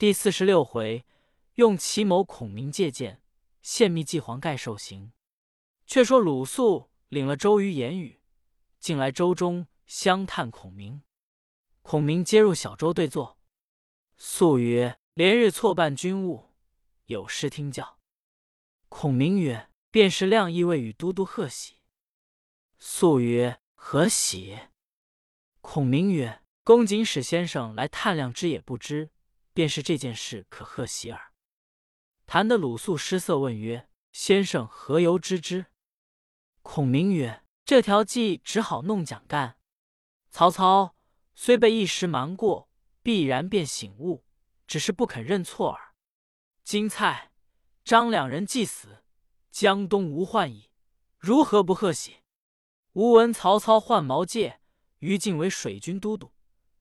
第四十六回，用奇谋孔明借箭，献密计黄盖受刑。却说鲁肃领了周瑜言语，进来周中相探孔明。孔明接入小舟对坐。肃曰：“连日错办军务，有失听教。”孔明曰：“便是亮意未与都督贺喜。”肃曰：“何喜？”孔明曰：“公瑾使先生来探量之，也不知。”便是这件事可贺喜耳。谈得鲁肃失色，问曰：“先生何由知之？”孔明曰：“这条计只好弄蒋干。曹操虽被一时瞒过，必然便醒悟，只是不肯认错耳。今蔡、张两人既死，江东无患矣，如何不贺喜？吾闻曹操换毛玠、于禁为水军都督，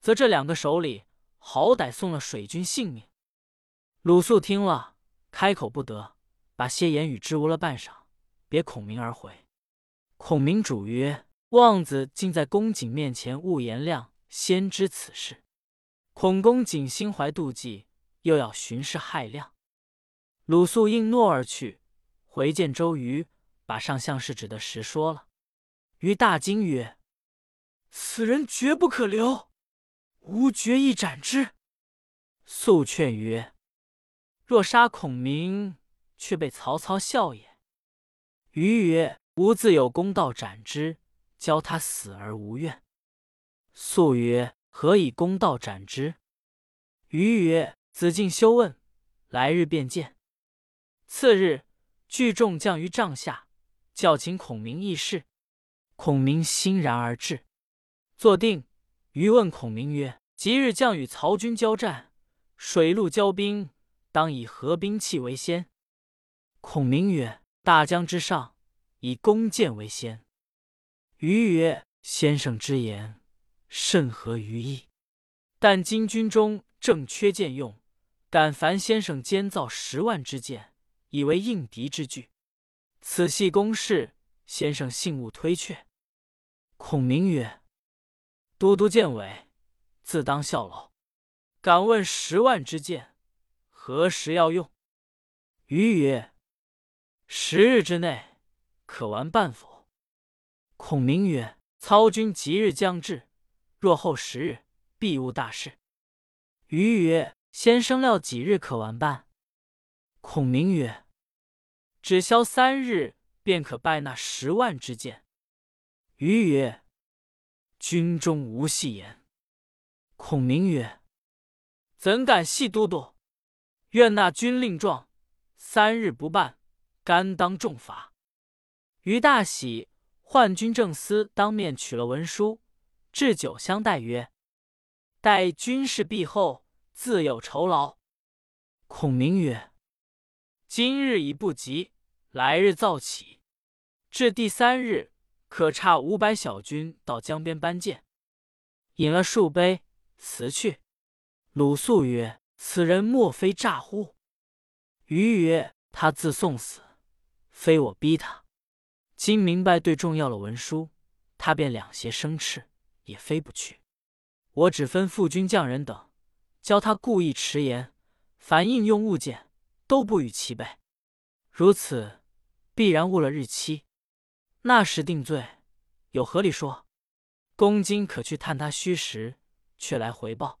则这两个手里。”好歹送了水军性命。鲁肃听了，开口不得，把些言语支吾了半晌，别孔明而回。孔明主曰：“望子竟在公瑾面前误颜亮，先知此事。孔公瑾心怀妒忌，又要寻事害亮。”鲁肃应诺而去，回见周瑜，把上相事指的实说了。瑜大惊曰：“此人绝不可留。”吾决意斩之。肃劝曰：“若杀孔明，却被曹操笑也。”瑜曰：“吾自有公道斩之，教他死而无怨。”肃曰：“何以公道斩之？”瑜曰：“子敬休问，来日便见。”次日，聚众将于帐下，叫请孔明议事。孔明欣然而至，坐定。余问孔明曰：“即日将与曹军交战，水陆交兵，当以何兵器为先？”孔明曰：“大江之上，以弓箭为先。”余曰：“先生之言甚合于意，但今军中正缺箭用，敢烦先生监造十万支箭，以为应敌之具。此系公事，先生信勿推却。”孔明曰。都督见伟，自当效劳。敢问十万支箭何时要用？余曰：十日之内可完办否？孔明曰：操军即日将至，若后十日，必无大事。余曰：先生料几日可完办？孔明曰：只消三日，便可拜那十万支箭。余曰。军中无戏言。孔明曰：“怎敢戏都督？愿那军令状，三日不办，甘当重罚。”于大喜，唤军正司当面取了文书，置酒相待，曰：“待军事毕后，自有酬劳。”孔明曰：“今日已不及，来日早起，至第三日。”可差五百小军到江边搬箭，饮了数杯，辞去。鲁肃曰：“此人莫非诈乎？”余曰：“他自送死，非我逼他。今明白对重要了文书，他便两胁生翅，也飞不去。我只吩副军将人等，教他故意迟延，凡应用物件都不与其备。如此，必然误了日期。”那时定罪，有何理说？公今可去探他虚实，却来回报。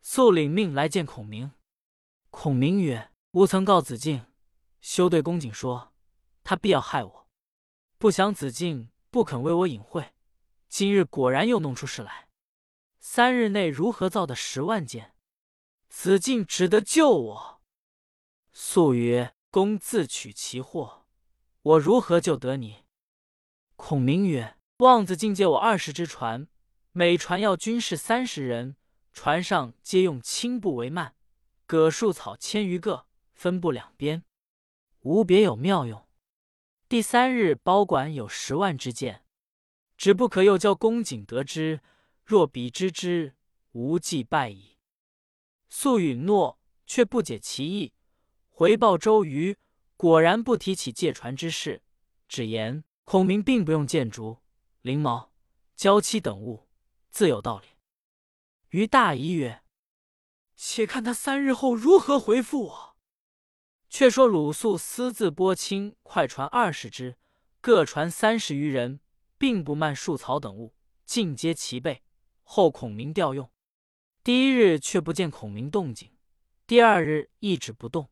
速领命来见孔明。孔明曰：“吾曾告子敬，休对公瑾说，他必要害我。不想子敬不肯为我隐晦，今日果然又弄出事来。三日内如何造的十万箭？子敬只得救我。”素曰：“公自取其祸，我如何救得你？”孔明曰：“望子敬借我二十只船，每船要军士三十人，船上皆用青布为幔，葛树草千余个，分布两边，无别有妙用。第三日包管有十万支箭，只不可又叫公瑾得知，若彼知之，无计败矣。”素允诺，却不解其意，回报周瑜，果然不提起借船之事，只言。孔明并不用箭竹、翎毛、胶漆等物，自有道理。于大疑曰：“且看他三日后如何回复我。”却说鲁肃私自拨清快船二十只，各船三十余人，并不慢树草等物，尽皆齐备。后孔明调用。第一日却不见孔明动静，第二日一直不动，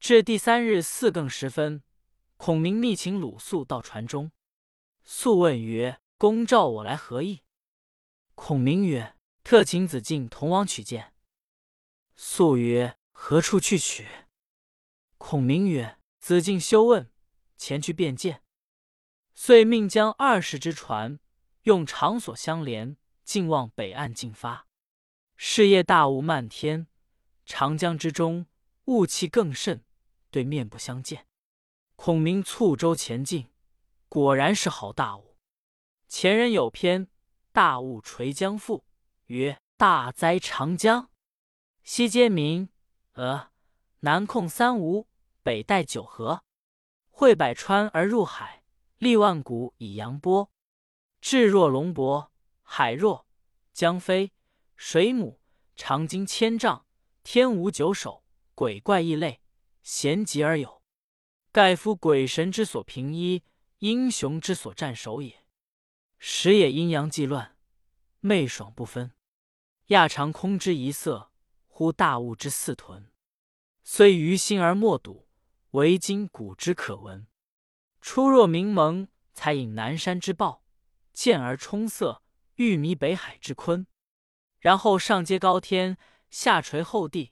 至第三日四更时分，孔明密请鲁肃到船中。肃问曰：“公召我来何意？”孔明曰：“特请子敬同往取见。”肃曰：“何处去取？”孔明曰：“子敬休问，前去便见。”遂命将二十只船用长索相连，径往北岸进发。是夜大雾漫天，长江之中雾气更甚，对面不相见。孔明促舟前进，果然是好大雾。前人有篇《大雾垂江赋》，曰：“大哉长江，西接民呃，南控三吴，北带九河，汇百川而入海，立万古以扬波。志若龙伯，海若江飞。”水母长经千丈，天无九首，鬼怪异类，咸集而有。盖夫鬼神之所平一，英雄之所战守也。时也阴阳既乱，昧爽不分。亚长空之一色，乎大物之四屯。虽于心而莫睹，惟今古之可闻。初若明蒙，才引南山之豹；见而冲色，欲迷北海之鲲。然后上接高天，下垂厚地，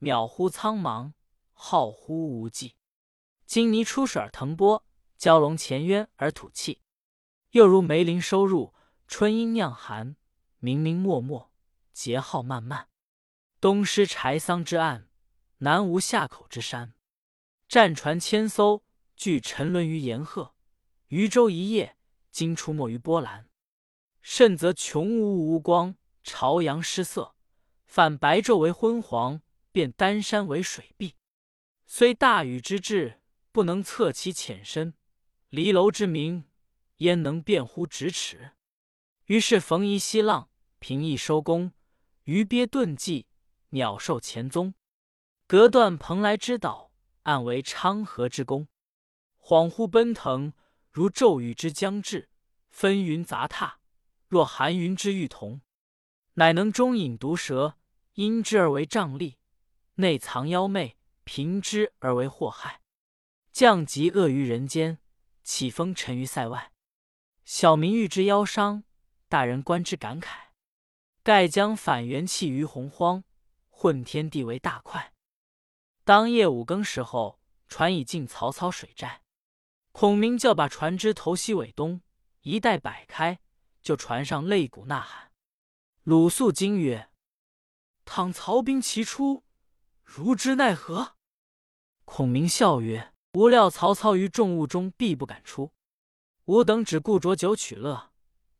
渺乎苍茫，浩乎无际。金泥出水而腾波，蛟龙潜渊而吐气。又如梅林收入，春阴酿寒，明明漠漠，桀浩漫漫。东失柴桑之岸，南无夏口之山。战船千艘，俱沉沦于岩壑；渔舟一叶，惊出没于波澜。甚则穷无无光。朝阳失色，反白昼为昏黄，变丹山为水碧。虽大禹之志，不能测其浅深；离楼之明，焉能辨乎咫尺？于是逢夷息浪，平易收功，鱼鳖遁迹，鸟兽潜踪。隔断蓬莱之岛，暗为昌河之功。恍惚奔腾，如骤雨之将至；纷云杂沓，若寒云之欲同。乃能中引毒蛇，因之而为瘴疠；内藏妖魅，凭之而为祸害。降疾恶于人间，起风沉于塞外。小民遇之夭伤，大人观之感慨。盖将反元气于洪荒，混天地为大快。当夜五更时候，船已进曹操水寨。孔明叫把船只头西尾东，一带摆开，就船上擂鼓呐喊。鲁肃惊曰：“倘曹兵齐出，如之奈何？”孔明笑曰：“吾料曹操于众雾中必不敢出，吾等只顾酌酒取乐，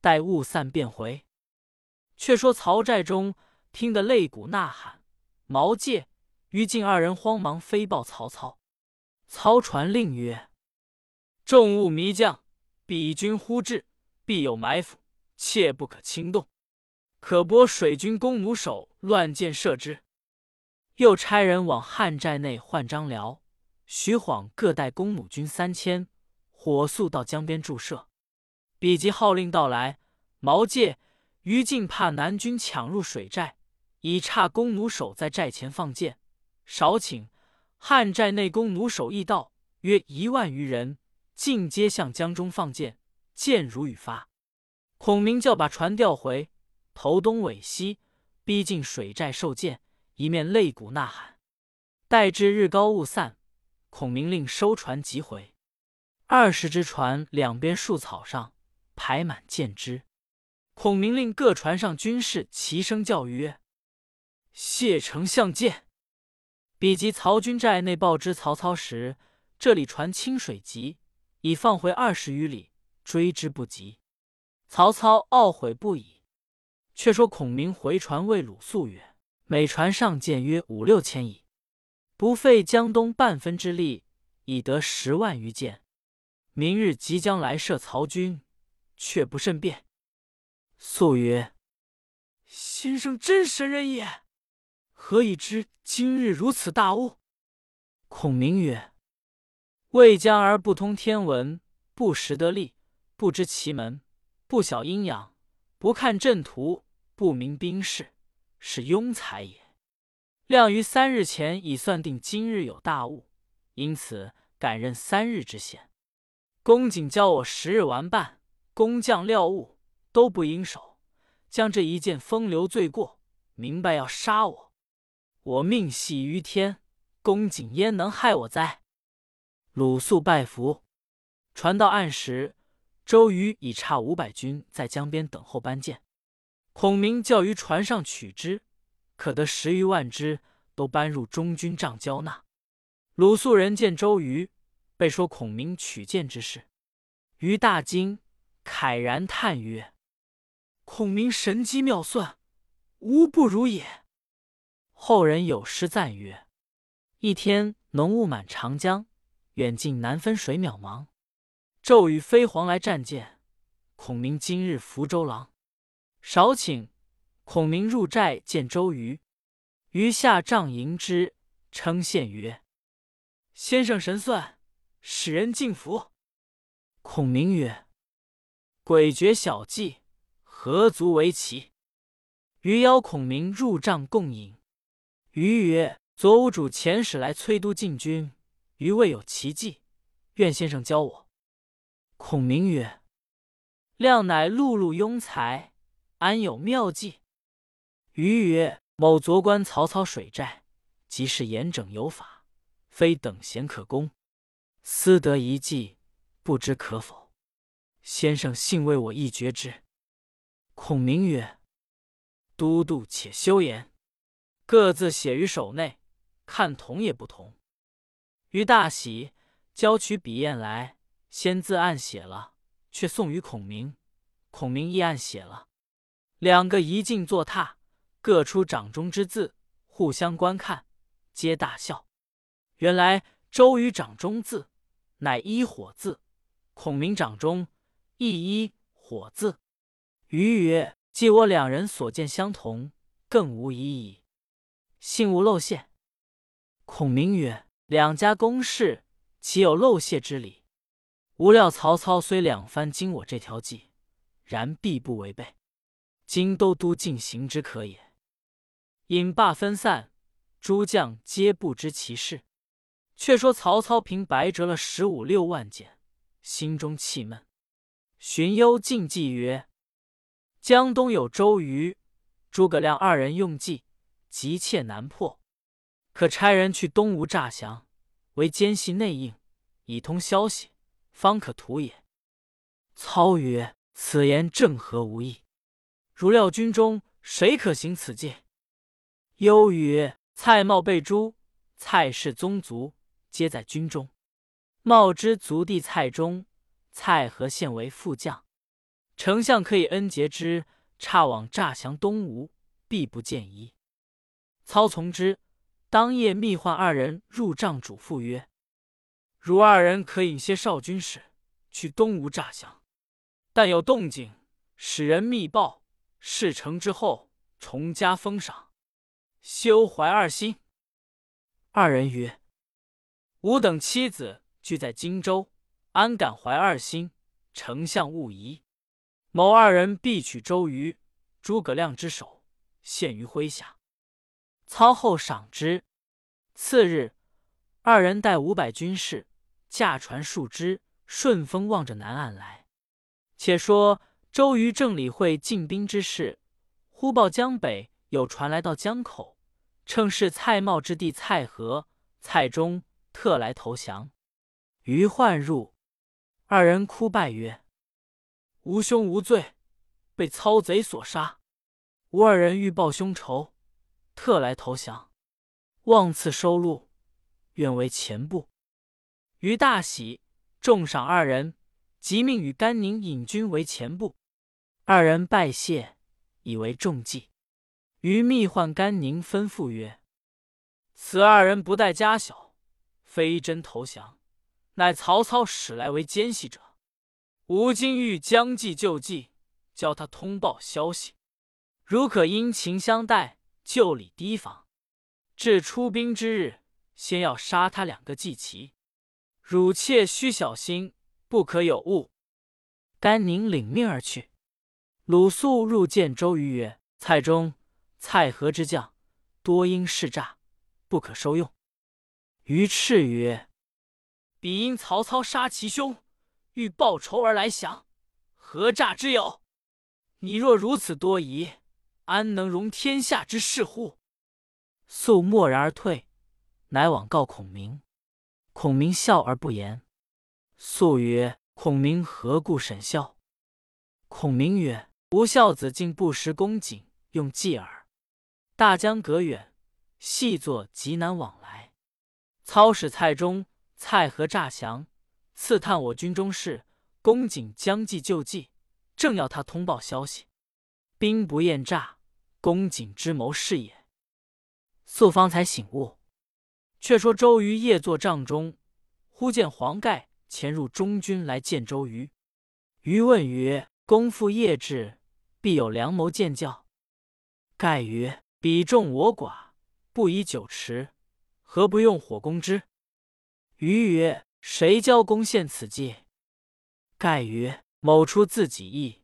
待雾散便回。”却说曹寨中听得擂鼓呐喊，毛玠、于禁二人慌忙飞报曹操。操传令曰：“众雾迷将，彼军忽至，必有埋伏，切不可轻动。”可拨水军弓弩手乱箭射之。又差人往汉寨内唤张辽、徐晃各带弓弩军三千，火速到江边驻射。比及号令到来，毛玠、于禁怕南军抢入水寨，以差弓弩手在寨前放箭。少顷，汉寨内弓弩手亦到，约一万余人，尽皆向江中放箭，箭如雨发。孔明叫把船调回。头东尾西，逼近水寨受箭，一面擂鼓呐喊。待至日高雾散，孔明令收船即回。二十只船两边树草上排满箭枝。孔明令各船上军士齐声叫曰：“谢丞相见！”比及曹军寨内报知曹操时，这里船清水急，已放回二十余里，追之不及。曹操懊悔不已。却说孔明回船谓鲁肃曰：“每船上箭约五六千矣，不费江东半分之力，已得十万余箭。明日即将来射曹军，却不甚便。”肃曰：“先生真神人也，何以知今日如此大误？”孔明曰：“未将而不通天文，不识得力，不知奇门，不晓阴阳，不看阵图，不明兵势，是庸才也。亮于三日前已算定今日有大雾，因此敢任三日之险。公瑾教我十日完办，工匠料物都不应手，将这一件风流罪过，明白要杀我，我命系于天。”公瑾焉能害我哉？鲁肃拜服。传到岸时，周瑜已差五百军在江边等候班舰。孔明叫于船上取之，可得十余万只，都搬入中军帐交纳。鲁肃人见周瑜，被说孔明取剑之事。于大惊，慨然叹曰：“孔明神机妙算，无不如也。”后人有诗赞曰。一天浓雾满长江，远近难分水渺茫。骤雨飞黄来战舰，孔明今日福州郎。少顷，孔明入寨见周瑜，瑜下帐迎之，称献曰：“先生神算，使人敬服。”孔明曰：“诡谲小计，何足为奇？”瑜邀孔明入帐共饮。瑜曰。左武主遣使来催督进军，余未有奇计，愿先生教我。孔明曰：“亮乃碌碌庸才，安有妙计？”余曰：“某昨观曹操水寨，即是严整有法，非等闲可攻。私得一计，不知可否？先生幸为我一决之。”孔明曰：“都督且休言，各自写于手内。”看同也不同，于大喜，交取笔砚来，先自按写了，却送与孔明。孔明亦按写了，两个一进坐榻，各出掌中之字，互相观看，皆大笑。原来周瑜掌中字乃一火字，孔明掌中亦一火字。瑜曰：“既我两人所见相同，更无疑矣，幸勿漏泄。”孔明曰：“两家公事，岂有漏泄之理？无料曹操虽两番经我这条计，然必不违背。今都督尽行之可也。”引罢分散，诸将皆不知其事。却说曹操平白折了十五六万箭，心中气闷，荀攸进计曰：“江东有周瑜、诸葛亮二人用计，急切难破。”可差人去东吴诈降，为奸细内应，以通消息，方可图也。操曰：“此言正合吾意。如料军中谁可行此计？”忧曰：“蔡瑁、被诛，蔡氏宗族皆在军中。瑁之族弟蔡中，蔡和现为副将，丞相可以恩结之，差往诈降东吴，必不见疑。”操从之。当夜密唤二人入帐，嘱咐曰：“如二人可引些少军士去东吴诈降，但有动静，使人密报。事成之后，重加封赏，休怀二心。”二人曰：“吾等妻子俱在荆州，安敢怀二心？丞相勿疑。某二人必取周瑜、诸葛亮之首，献于麾下。”操后赏之。次日，二人带五百军士，驾船数只，顺风望着南岸来。且说周瑜正理会进兵之事，忽报江北有船来到江口，称是蔡瑁之弟蔡和、蔡中特来投降。于焕入，二人哭拜曰：“吾兄无罪，被操贼所杀。吾二人欲报兄仇。”特来投降，望赐收录，愿为前部。于大喜，重赏二人，即命与甘宁引军为前部。二人拜谢，以为重计。于密唤甘宁，吩咐曰：“此二人不待家小，非真投降，乃曹操使来为奸细者。吾今欲将计就计，教他通报消息，如可殷勤相待。”就礼提防，至出兵之日，先要杀他两个祭旗。汝妾须小心，不可有误。”甘宁领命而去。鲁肃入见周瑜曰：“蔡中、蔡和之将多因事诈，不可收用。”于赤曰：“彼因曹操杀其兄，欲报仇而来降，何诈之有？你若如此多疑，安能容天下之事乎？”肃默然而退，乃往告孔明。孔明笑而不言。肃曰：“孔明何故审笑？”孔明曰：吾孝子竟不识公瑾用计耳。大江隔远，细作极难往来。操使蔡中、蔡和诈降，刺探我军中事。公瑾将计就计，正要他通报消息。兵不厌诈，公瑾之谋是也。素方才醒悟。却说周瑜夜坐帐中，忽见黄盖潜入中军来见周瑜。瑜问曰：“公父夜至？”必有良谋见教。盖曰：“彼众我寡，不宜久持，何不用火攻之？”余曰：“谁教攻陷此计？”盖曰：“某出自己意，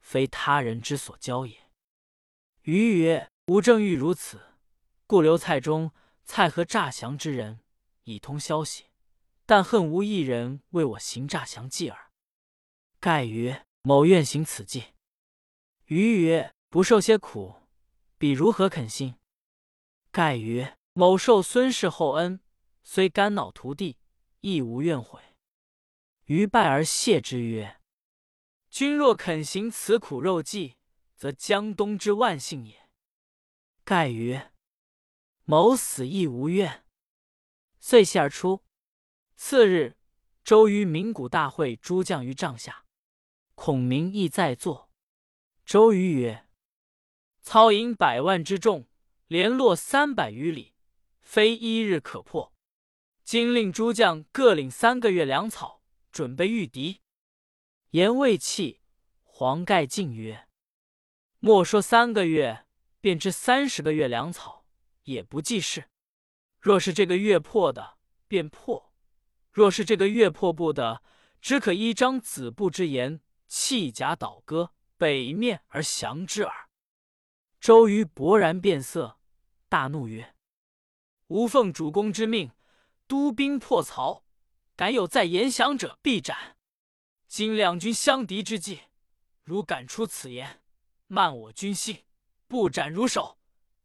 非他人之所教也。”余曰：“吾正欲如此，故留蔡中、蔡和诈降之人，以通消息。但恨无一人为我行诈降计耳。”盖曰：“某愿行此计。”余曰：“不受些苦，彼如何肯信？”盖曰：“某受孙氏厚恩，虽肝脑涂地，亦无怨悔。”余拜而谢之曰：“君若肯行此苦肉计，则江东之万幸也。”盖曰：“某死亦无怨。”遂谢而出。次日，周瑜鸣鼓大会诸将于帐下，孔明亦在座。周瑜曰：“操引百万之众，联络三百余里，非一日可破。今令诸将各领三个月粮草，准备御敌。”言未弃，黄盖进曰：“莫说三个月，便知三十个月粮草，也不济事。若是这个月破的，便破；若是这个月破不得，只可依张子布之言，弃甲倒戈。”北面而降之耳。周瑜勃然变色，大怒曰：“吾奉主公之命，督兵破曹，敢有再言降者，必斩。今两军相敌之际，如敢出此言，慢我军心，不斩如首，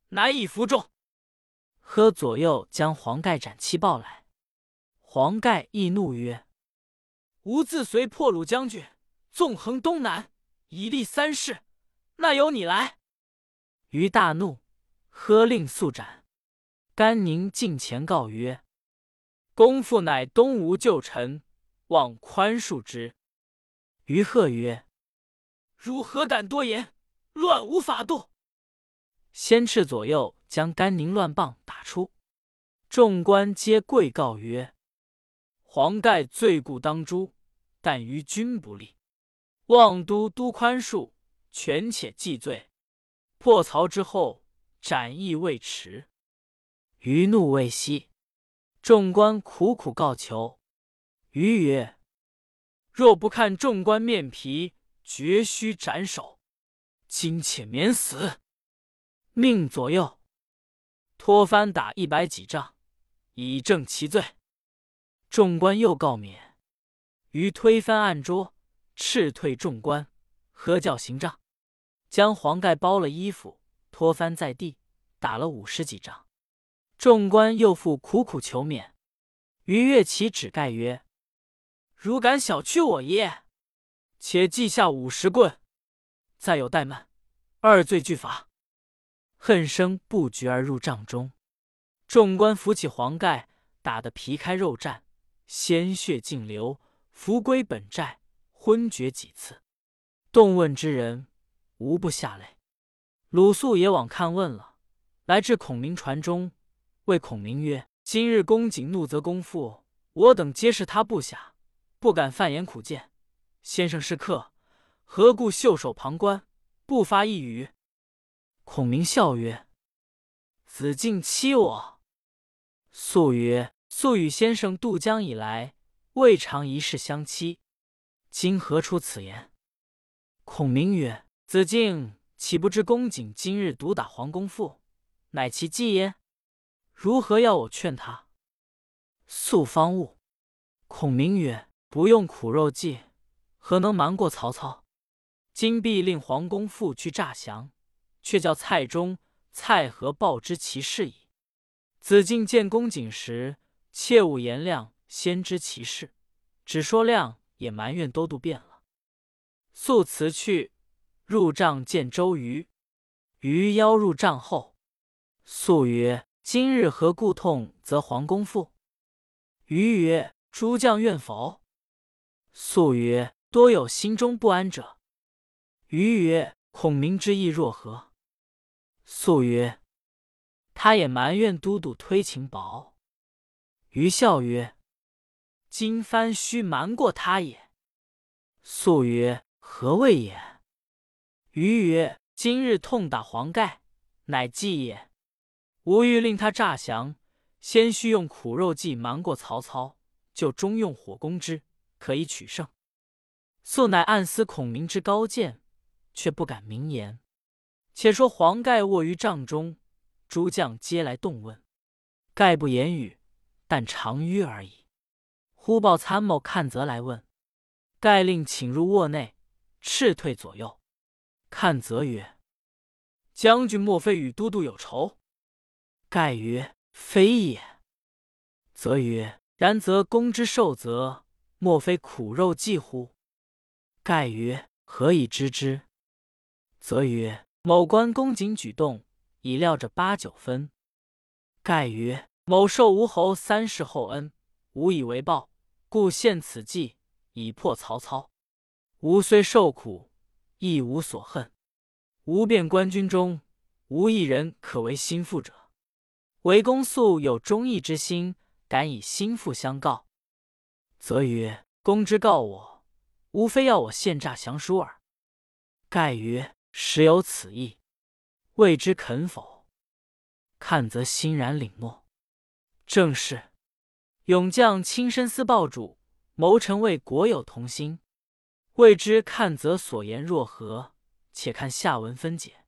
难以服众。”喝左右将黄盖斩七报来。黄盖亦怒曰：“吾自随破虏将军，纵横东南。”以立三世，那由你来。于大怒，喝令速斩。甘宁近前告曰：“公父乃东吴旧臣，望宽恕之。”于贺曰：“汝何敢多言，乱无法度！”先斥左右将甘宁乱棒打出，众官皆跪告曰：“黄盖罪故当诛，但于君不利。”望都督宽恕，权且记罪。破曹之后，斩亦未迟。余怒未息，众官苦苦告求。余曰：“若不看众官面皮，绝须斩首。今且免死。”命左右托番打一百几仗，以正其罪。众官又告免。余推翻案桌。斥退众官，喝叫行杖，将黄盖包了衣服，拖翻在地，打了五十几仗。众官又复苦苦求免。于越其指盖曰：“如敢小觑我耶？且记下五十棍，再有怠慢，二罪俱罚。”恨声不绝而入帐中。众官扶起黄盖，打得皮开肉绽，鲜血尽流，扶归本寨。昏厥几次，动问之人无不下泪。鲁肃也往看问了，来至孔明船中，谓孔明曰：“今日公瑾怒责公父，我等皆是他部下，不敢犯言苦谏。先生是客，何故袖手旁观，不发一语？”孔明笑曰：“子敬欺我，素曰：“素与先生渡江以来，未尝一事相欺，今何出此言？”孔明曰：“子敬岂不知公瑾今日毒打黄公父，乃其计耶？如何要我劝他？”素方悟。孔明曰：“不用苦肉计，何能瞒过曹操？今必令黄公父去诈降，却叫蔡中、蔡和报知其事矣。子敬见公瑾时，切勿言亮先知其事，只说亮也埋怨都督变了。”素辞去，入帐见周瑜。瑜邀入帐后，素曰：“今日何故痛责黄公父？”瑜曰：诸将怨否？素曰：“多有心中不安者。”瑜曰：“孔明之意若何？”素曰：“他也埋怨都督推情薄。”瑜笑曰：“今番须瞒过他也。”素曰：“何谓也？”瑜曰：“今日痛打黄盖，乃计也。吾欲令他诈降，先须用苦肉计瞒过曹操。”就中用火攻之，可以取胜。素乃暗思孔明之高见，却不敢明言。且说黄盖卧于帐中，诸将皆来动问，盖不言语，但长吁而已。忽报参谋看则来问，盖令请入卧内，斥退左右。看则曰：“将军莫非与都督有仇？”盖曰：“非也。”则曰。然则公之受责，莫非苦肉计乎？盖曰：“何以知之？”则曰：“某观公瑾举动，已料着八九分。”盖曰：“某受吴侯三世厚恩，无以为报，故献此计以破曹操。吾虽受苦，亦无所恨。吾遍官军中，无一人可为心腹者。唯公素有忠义之心。”敢以心腹相告，则曰：“公之告我，无非要我献诈降书耳。”盖曰：“实有此意，未知肯否？”看则欣然领诺。正是勇将亲身思报主，谋臣为国有同心。未知看则所言若何？且看下文分解。